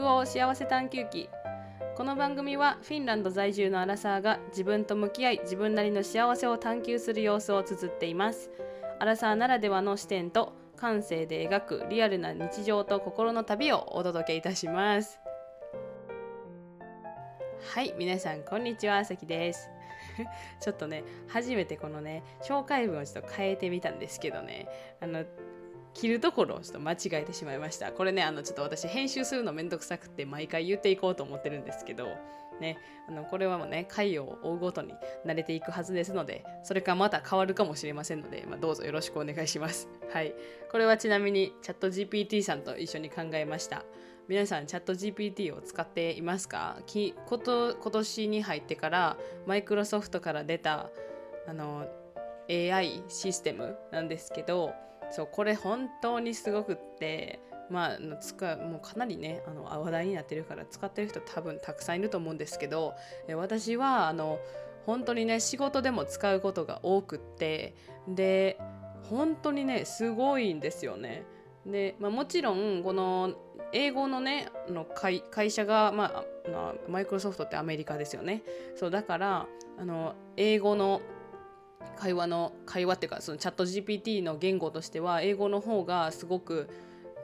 北欧幸せ探求記。この番組はフィンランド在住のアラサーが自分と向き合い自分なりの幸せを探求する様子を綴っています。アラサーならではの視点と感性で描くリアルな日常と心の旅をお届けいたします。はい皆さんこんにちはあさきです。ちょっとね初めてこのね紹介文をちょっと変えてみたんですけどね。あの切るところをちょっと間違えてしまいました。これねあのちょっと私編集するのめんどくさくて毎回言っていこうと思ってるんですけどねあのこれはもうね回を追うごとに慣れていくはずですのでそれかまた変わるかもしれませんので、まあ、どうぞよろしくお願いします。はい。これはちなみにチャット GPT さんと一緒に考えました。皆さんチャット GPT を使っていますか？きこと今年に入ってからマイクロソフトから出たあの AI システムなんですけどそうこれ本当にすごくってまあ使もうかなりねあの話題になってるから使ってる人多分たくさんいると思うんですけど私はあの本当にね仕事でも使うことが多くってで本当にねすごいんですよね。で、まあ、もちろんこの英語のねの会会社が、まあ、マイクロソフトってアメリカですよねそうだからあの英語の会話の会話っていうかそのチャット GPT の言語としては英語の方がすごく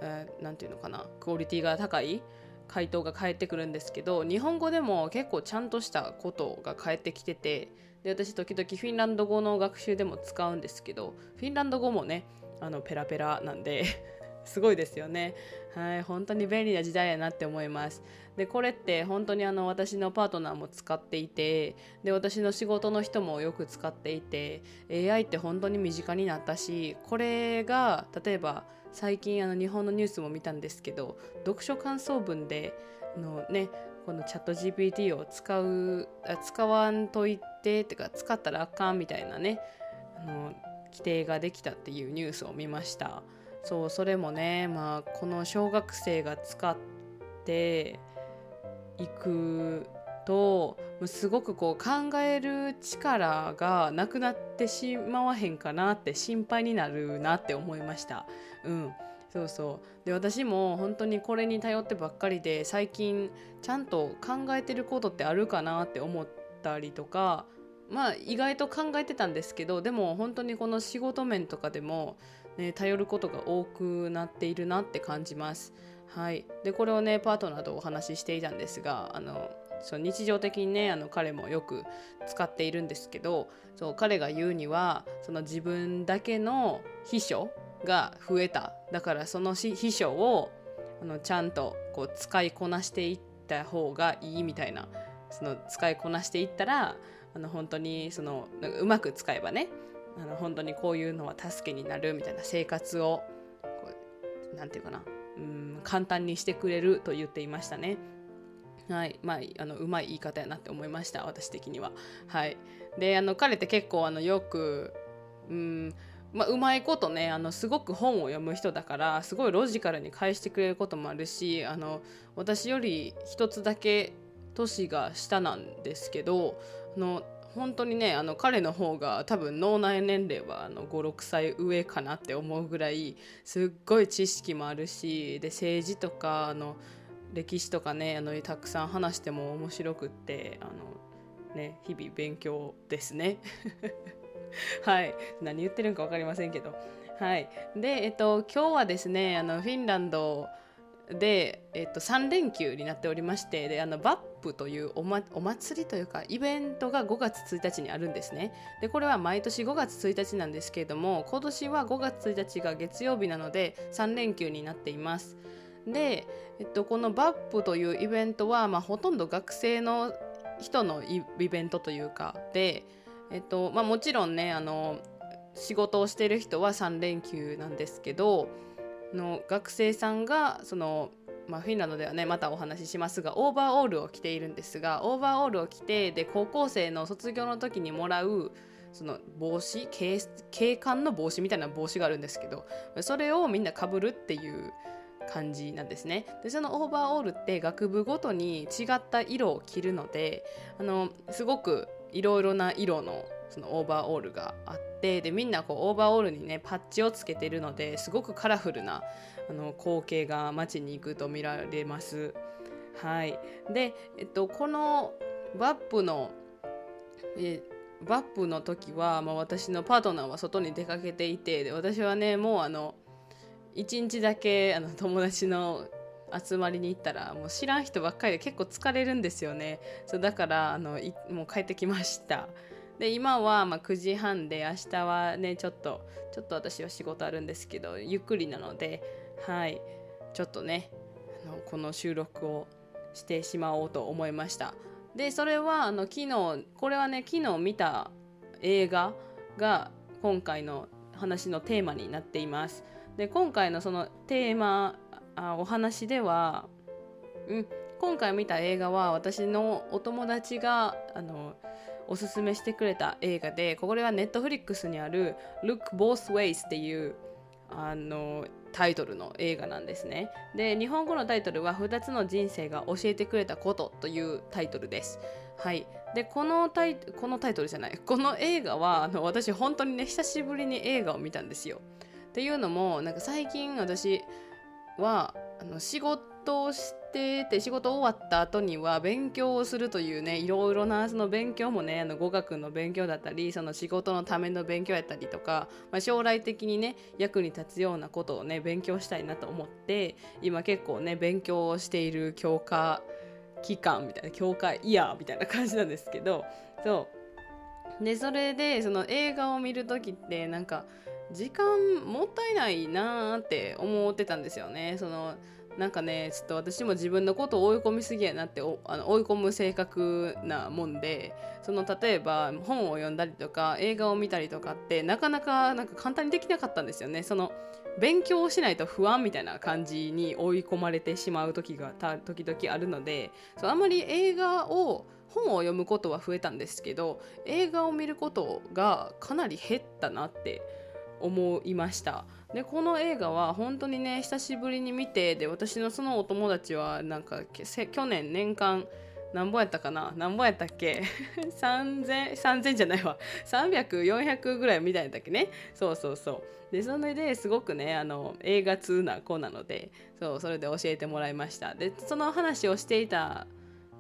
何、えー、て言うのかなクオリティが高い回答が返ってくるんですけど日本語でも結構ちゃんとしたことが返ってきててで私時々フィンランド語の学習でも使うんですけどフィンランド語もねあのペラペラなんで すごいですよね。はい、本当に便利な時代やなって思います。で、これって本当にあの私のパートナーも使っていて、で、私の仕事の人もよく使っていて、AI って本当に身近になったし、これが例えば最近あの日本のニュースも見たんですけど、読書感想文であのね、このチャット GPT を使う、使わんといてってか使ったらあかんみたいなね、あの規定ができたっていうニュースを見ました。そうそれもねまあこの小学生が使っていくとすごくこう考える力がなくなってしまわへんかなって心配になるなって思いました。うんそうそうで私も本当にこれに頼ってばっかりで最近ちゃんと考えてることってあるかなって思ったりとかまあ意外と考えてたんですけどでも本当にこの仕事面とかでもね、頼ることが多くなっているなって感じます。はい、でこれをねパートナーとお話ししていたんですがあのそう日常的にねあの彼もよく使っているんですけどそう彼が言うにはその自分だけの秘書が増えた。だからその秘書をあのちゃんとこう使いこなしていった方がいいみたいな。その使いこなしていったらあの本当にそのうまく使えばねあの本当にこういうのは助けになるみたいな生活を何て言うかなうん簡単にしてくれると言っていましたね。はい、まあ、あのうまい言い方やなって思いました私的には。はい、であの彼って結構あのよくうんまあ、うまいことねあのすごく本を読む人だからすごいロジカルに返してくれることもあるしあの私より一つだけ年が下なんですけどあの本当にねあの彼の方が多分脳内年齢は56歳上かなって思うぐらいすっごい知識もあるしで政治とかあの歴史とかねあのたくさん話しても面白くってあの、ね、日々勉強ですね。はい何言ってるんか分かりませんけど。はい、で、えっと、今日はですねあのフィンランドで、えっと、3連休になっておりましてであのバップというお,、ま、お祭りというかイベントが5月1日にあるんですね。でこれは毎年5月1日なんですけれども今年は5月1日が月曜日なので3連休になっています。で、えっと、このバップというイベントは、まあ、ほとんど学生の人のイベントというかで、えっとまあ、もちろんねあの仕事をしてる人は3連休なんですけどの学生さんがその、まあ、フィンランドではねまたお話ししますがオーバーオールを着ているんですがオーバーオールを着てで高校生の卒業の時にもらうその帽子警警官の帽子みたいな帽子があるんですけどそれをみんなかぶるっていう感じなんですね。でそのオーバーオールって学部ごとに違った色を着るのであのすごくいろいろな色のそのオーバーオールがあってでみんなこうオーバーオールにねパッチをつけてるのですごくカラフルなあの光景が街に行くと見られます。はい。でえっとこのバップのえバップの時は、まあ、私のパートナーは外に出かけていてで私はねもうあの1日だけあの友達の集まりに行ったらもう知らん人ばっかりで結構疲れるんですよね。そうだからあのもう帰ってきました。で今はま9時半で明日はねちょっとちょっと私は仕事あるんですけどゆっくりなのではい。ちょっとねあのこの収録をしてしまおうと思いました。でそれはあの昨日これはね昨日見た映画が今回の話のテーマになっています。で今回のそのテーマあお話では、うん、今回見た映画は私のお友達があのおすすめしてくれた映画でこれはネットフリックスにある「Look Both Ways」っていうあのタイトルの映画なんですね。で日本語のタイトルは「2つの人生が教えてくれたこと」というタイトルです。はい、でこのタイこのタイトルじゃないこの映画はあの私本当にね久しぶりに映画を見たんですよ。っていうのもなんか最近私はあの仕事をしてて仕事終わった後には勉強をするというねいろいろなその勉強もねあの語学の勉強だったりその仕事のための勉強やったりとか、まあ、将来的にね役に立つようなことをね勉強したいなと思って今結構ね勉強をしている教科期間みたいな教科イヤーみたいな感じなんですけどそう。でそれでその映画を見る時ってなんか時間もったいないなーって思ってたんですよね。そのなんかねちょっと私も自分のことを追い込みすぎやなってあの追い込む性格なもんでその例えば本を読んだりとか映画を見たりとかってなかなかなんか簡単にできなかったんですよね。その勉強をしないと不安みたいな感じに追い込まれてしまう時が時々あるのでそうあんまり映画を本を読むことは増えたんですけど映画を見ることがかなり減ったなって思いました。でこの映画は本当にね久しぶりに見てで私のそのお友達はなんか去年年間何本やったかな何本やったっけ 3000 3000じゃないわ。300400ぐらいみたいだっけね。そうそうそう。でそれですごくねあの映画通な子なのでそうそれで教えてもらいました。でその話をしていた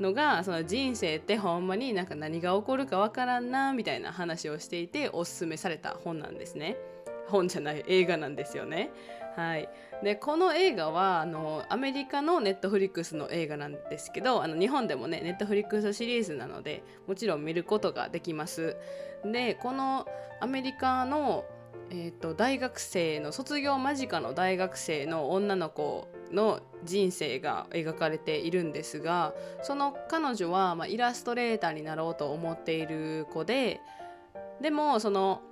のがその人生ってほんまになんか何が起こるかわからんなみたいな話をしていておすすめされた本なんですね。本じゃない映画なんですよね。はい、でこの映画はあのアメリカのネットフリックスの映画なんですけどあの日本でもねネットフリックスシリーズなのでもちろん見ることができます。でこのアメリカの、えーと、大学生の卒業間近の大学生の女の子の人生が描かれているんですがその彼女は、まあ、イラストレーターになろうと思っている子ででもその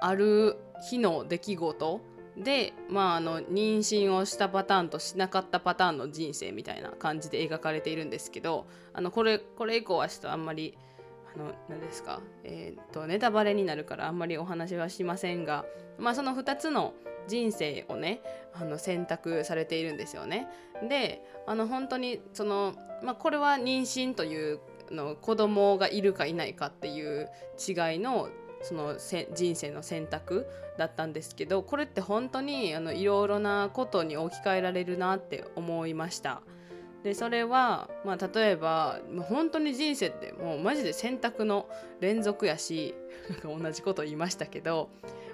ある日の出来事で、まあ、あの妊娠をしたパターンとしなかったパターンの人生みたいな感じで描かれているんですけどあのこれこれ以降はちょっとあんまりあの何ですか、えーと、ネタバレになるからあんまりお話はしませんが、まあ、その2つの人生をねあの選択されているんですよね。であの本当にその、まあ、これは妊娠というの子供がいるかいないかっていう違いのその人生の選択だったんですけどこれって本当にあのいろいろなことに置き換えられるなって思いました。でそれは、まあ、例えば本当に人生ってもうマジで選択の連続やし 同じこと言いましたけど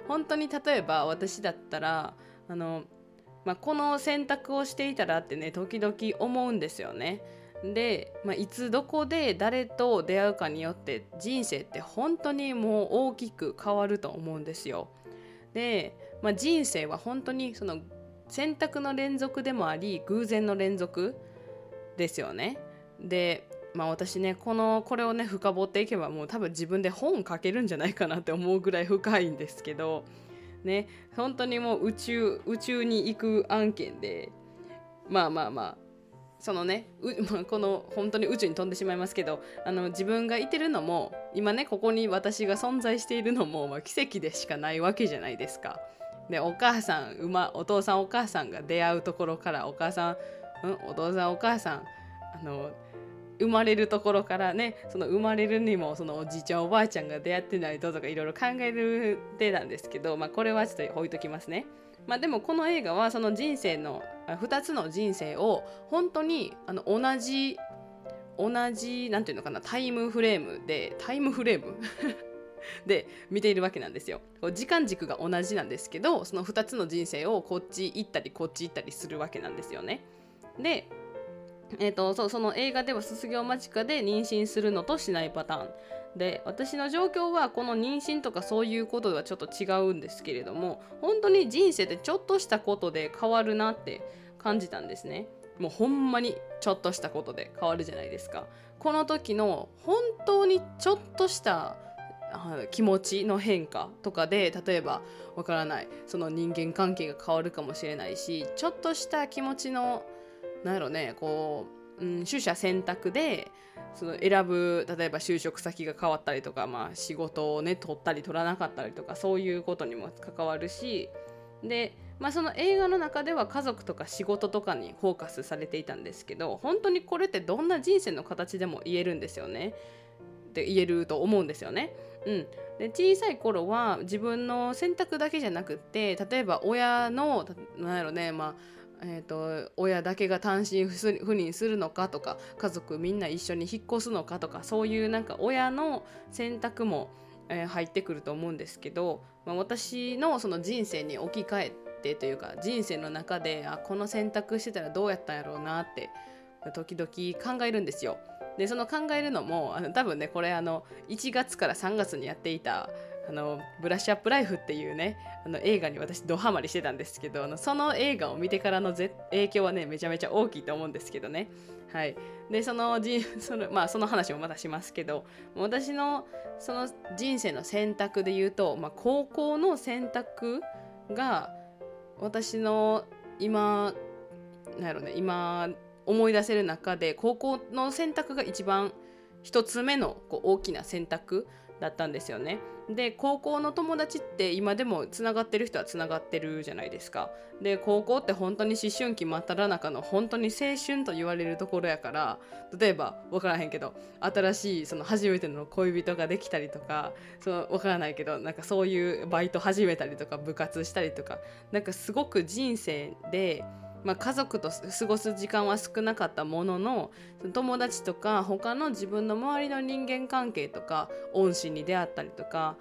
本当に例えば私だったらあの、まあ、この選択をしていたらってね時々思うんですよね。で、まあ、いつどこで誰と出会うかによって人生って本当にもう大きく変わると思うんですよ。で、まあ、人生は本当にその選択の連続でもあり偶然の連続ですよね。でまあ私ねこのこれをね深掘っていけばもう多分自分で本書けるんじゃないかなって思うぐらい深いんですけどね本当にもう宇宙宇宙に行く案件でまあまあまあそのねう この本当に宇宙に飛んでしまいますけどあの自分がいてるのも今ねここに私が存在しているのも、まあ、奇跡でしかないわけじゃないですか。でお母さん、ま、お父さんお母さんが出会うところからお母さん、うん、お父さんお母さんあの生まれるところからねその生まれるにもそのおじいちゃんおばあちゃんが出会ってないととかいろいろ考える手なんですけど、まあ、これはちょっと置いときますね。まあ、でもこの映画はその人生の2つの人生を本当にあの同じ同じ何て言うのかなタイムフレームでタイムフレーム で見ているわけなんですよ。時間軸が同じなんですけどその2つの人生をこっち行ったりこっち行ったりするわけなんですよね。でえーと、そその映画では卒業間近で妊娠するのとしないパターンで私の状況はこの妊娠とかそういうことではちょっと違うんですけれども本当に人生でちょっとしたことで変わるなって感じたんですね。もうほんまにちょっとしたことで変わるじゃないですか。この時の本当にちょっとした気持ちの変化とかで例えばわからないその人間関係が変わるかもしれないしちょっとした気持ちのなんやろねこう、うん、取捨選択でその選ぶ例えば就職先が変わったりとか、まあ、仕事をね取ったり取らなかったりとかそういうことにも関わるしで、まあ、その映画の中では家族とか仕事とかにフォーカスされていたんですけど本当にこれってどんな人生の形でも言えるんですよね。って言えると思うんですよね。うん、で小さい頃は自分の選択だけじゃなくって例えば親のなんやろねまあえーと、親だけが単身赴任するのかとか家族みんな一緒に引っ越すのかとかそういうなんか親の選択も、えー、入ってくると思うんですけど、まあ、私のその人生に置き換えてというか人生の中であこの選択してたらどうやったんやろうなって時々考えるんですよ。でその考えるのもあの多分ねこれあの1月から3月にやっていたあのブラッシュアップライフっていうねあの映画に私ドハマりしてたんですけどあのその映画を見てからの影響はねめちゃめちゃ大きいと思うんですけどね。はい。でそのじ その,、まあ、その話もまたしますけど私のその人生の選択で言うと、まあ、高校の選択が私の今なんやろね今思い出せる中で高校の選択が一番一つ目のこう大きな選択だったんですよね。で高校の友達って今でもつながってる人はつながってるじゃないですか。で高校って本当に思春期真っ只中の本当に青春と言われるところやから例えば分からへんけど新しいその初めての恋人ができたりとかその分からないけどなんかそういうバイト始めたりとか部活したりとかなんかすごく人生で。まあ、家族と過ごす時間は少なかったものの友達とか他の自分の周りの人間関係とか恩師に出会ったりとか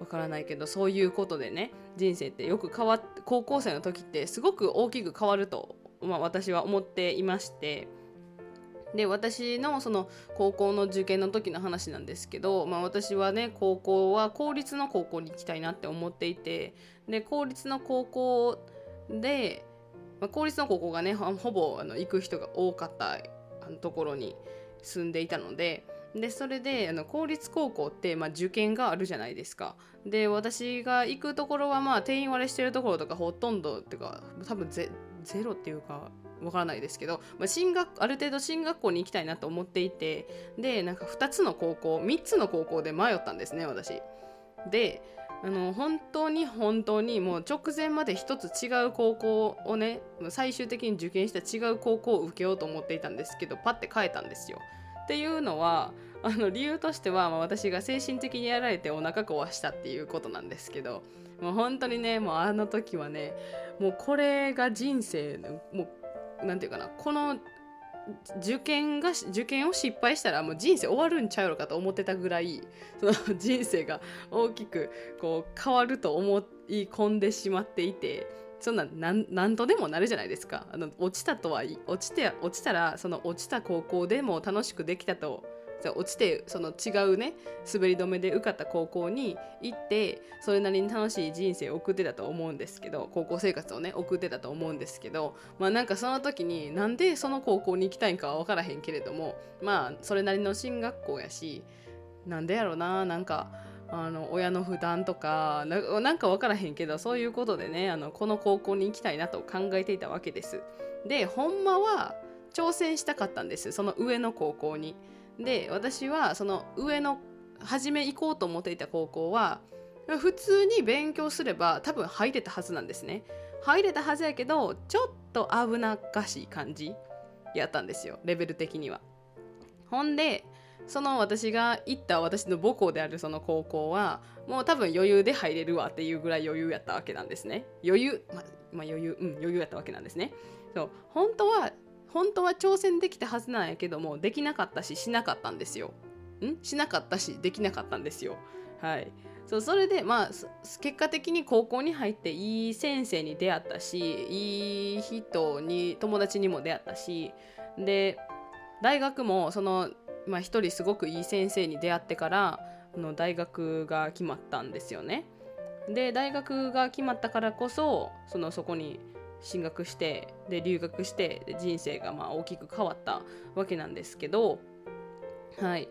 わからないけどそういうことでね人生ってよく変わって高校生の時ってすごく大きく変わると、まあ、私は思っていましてで私のその高校の受験の時の話なんですけど、まあ、私はね高校は公立の高校に行きたいなって思っていてで公立の高校でまあ、公立の高校がねほぼあの行く人が多かったところに住んでいたのででそれであの公立高校って、まあ、受験があるじゃないですか。で私が行くところはまあ定員割れしてるところとかほとんどっていうか多分ゼゼロっていうかわからないですけど、まあ、進学ある程度進学校に行きたいなと思っていてでなんか2つの高校3つの高校で迷ったんですね私。であの本当に本当にもう直前まで一つ違う高校をね最終的に受験した違う高校を受けようと思っていたんですけどパッて変えたんですよ。っていうのはあの理由としては、まあ、私が精神的にやられてお腹壊したっていうことなんですけどもう本当にねもうあの時はねもうこれが人生もう何て言うかなこの受験が受験を失敗したらもう人生終わるんちゃうのかと思ってたぐらいその人生が大きくこう変わると思い込んでしまっていてそんな何とでもなるじゃないですか。あの落ちたとは落ちて落ちたらその落ちた高校でも楽しくできたとじゃ落ちてその違うね滑り止めで受かった高校に行ってそれなりに楽しい人生を送ってたと思うんですけど高校生活をね送ってたと思うんですけどまあなんかその時になんでその高校に行きたいんかは分からへんけれどもまあそれなりの進学校やしなんでやろうななんかあの親の負担とかなんか分からへんけどそういうことでねあのこの高校に行きたいなと考えていたわけです。でほんまは挑戦したかったんですその上の高校に。で私はその上の初め行こうと思っていた高校は普通に勉強すれば多分入れたはずなんですね。入れたはずやけどちょっと危なっかしい感じやったんですよレベル的には。ほんでその私が行った私の母校であるその高校はもう多分余裕で入れるわっていうぐらい余裕やったわけなんですね。余裕ままあ余裕うん余裕やったわけなんですね。そう本当は本当は挑戦できたはずなんやけどもできなかったししなかったんですよ。ん？しなかったしできなかったんですよ。はい。そうそれでまあ結果的に高校に入っていい先生に出会ったしいい人に友達にも出会ったしで大学もそのまあ、一人すごくいい先生に出会ってからの大学が決まったんですよね。で大学が決まったからこそそのそこに進学してで留学してで人生がまあ大きく変わったわけなんですけどはい。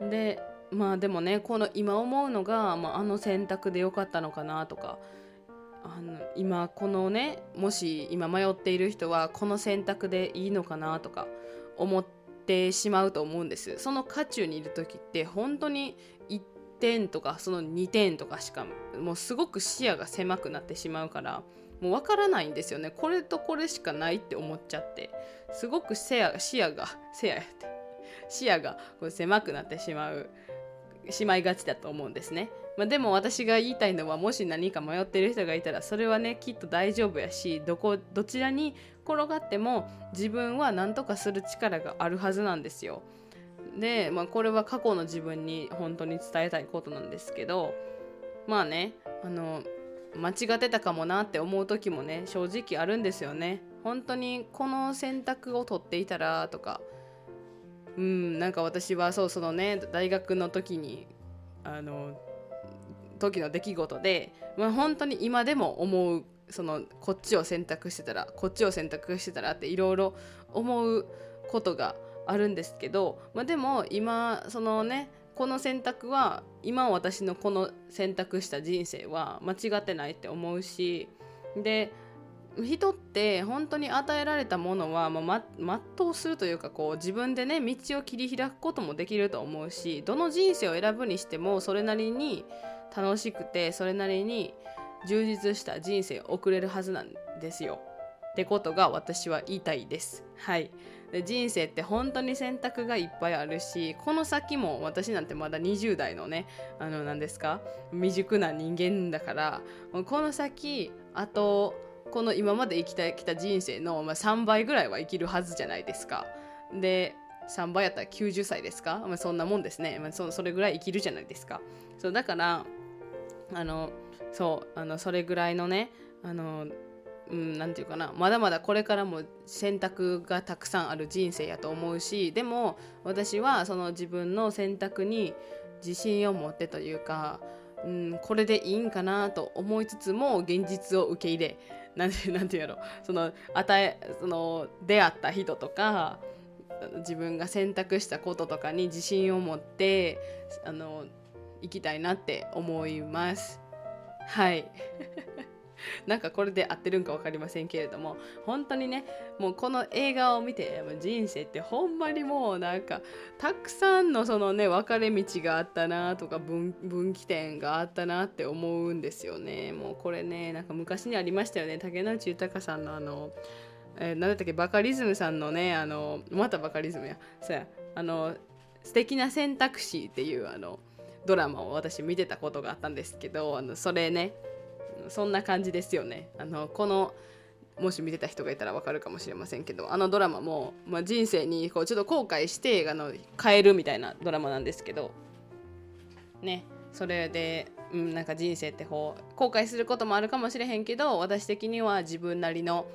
でまあでもねこの今思うのが、まあ、あの選択でよかったのかなとかあの今このねもし今迷っている人はこの選択でいいのかなとか思ってってしまうと思うんです。その渦中にいる時って本当に1点とかその2点とかしかもうすごく視野が狭くなってしまうからもう分からないんですよねこれとこれしかないって思っちゃってすごく視野視野が視野やって視野がこう狭くなってしまうしまいがちだと思うんですね。まあ、でも私が言いたいのはもし何か迷ってる人がいたらそれはねきっと大丈夫やしどこどちらに転がっても自分は何とかする力があるはずなんですよ。で、まあ、これは過去の自分に本当に伝えたいことなんですけどまあねあの間違ってたかもなって思う時もね正直あるんですよね。本当にこの選択を取っていたらとかうんなんか私はそうそのね大学の時にあの時の出来事で、まあ、本当に今でも思うそのこっちを選択してたらこっちを選択してたらっていろいろ思うことがあるんですけど、まあ、でも今そのねこの選択は今私のこの選択した人生は間違ってないって思うしで人って本当に与えられたものは、まあ、全うするというかこう自分でね道を切り開くこともできると思うしどの人生を選ぶにしてもそれなりに楽しくてそれなりに充実した人生を送れるはずなんですよ。ってことが私は言いたいです。はい。で人生って本当に選択がいっぱいあるしこの先も私なんてまだ20代のねあの何ですか未熟な人間だからこの先あとこの今まで生きてきた人生の、まあ、3倍ぐらいは生きるはずじゃないですか。で3倍やったら90歳ですか、まあ、そんなもんですね、まあ、そそれぐらい生きるじゃないですか。そうだからあのそうあのそれぐらいのねあのうん、なんていうかな。まだまだこれからも選択がたくさんある人生やと思うしでも私はその自分の選択に自信を持ってというか、うん、これでいいんかなと思いつつも現実を受け入れなんて なんていうやろ。その与えその出会った人とか自分が選択したこととかに自信を持ってあの生きたいなって思います。はい。なんかこれで合ってるんか分かりませんけれども本当にねもうこの映画を見て人生ってほんまにもうなんかたくさんのそのね分かれ道があったなとか分岐点があったなって思うんですよね。もうこれねなんか昔にありましたよね。竹野内豊さんのあのえー、何だったっけバカリズムさんのねあのまたバカリズムや。そうや。あの素敵な選択肢っていうあのドラマを私見てたことがあったんですけどあのそれねそんな感じですよね。あのこのもし見てた人がいたらわかるかもしれませんけどあのドラマも、まあ、人生にこうちょっと後悔してあの変えるみたいなドラマなんですけどねそれで、うん、なんか人生ってこう後悔することもあるかもしれへんけど私的には自分なりの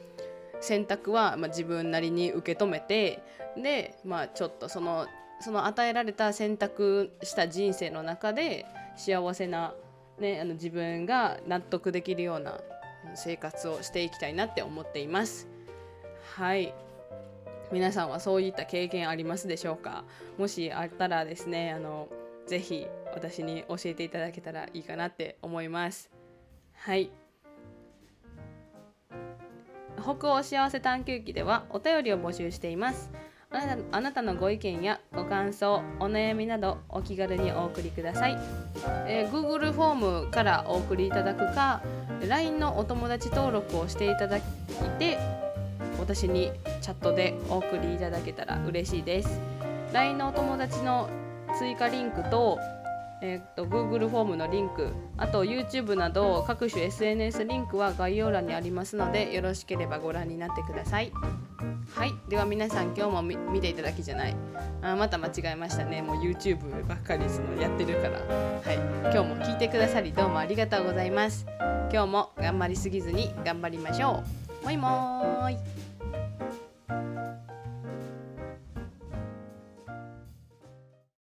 選択は、まあ、自分なりに受け止めてでまあちょっとそのその与えられた選択した人生の中で幸せな、ね、あの自分が納得できるような生活をしていきたいなって思っています。はい皆さんはそういった経験ありますでしょうか？もしあったらですねあのぜひ私に教えていただけたらいいかなって思います。はい北欧幸せ探求記ではお便りを募集しています。あなたのご意見やご感想お悩みなどお気軽にお送りください、えー、Google フォームからお送りいただくか LINE のお友達登録をしていただいて私にチャットでお送りいただけたら嬉しいです。LINE のお友達の追加リンクと,、えー、と Google フォームのリンクあと YouTube など各種 SNS リンクは概要欄にありますのでよろしければご覧になってください。はい。では皆さん今日も見ていただきじゃない。あまた間違えましたね。もう YouTube ばっかりそのやってるから。はい。今日も聞いてくださりどうもありがとうございます。今日も頑張りすぎずに頑張りましょう。もいもーい。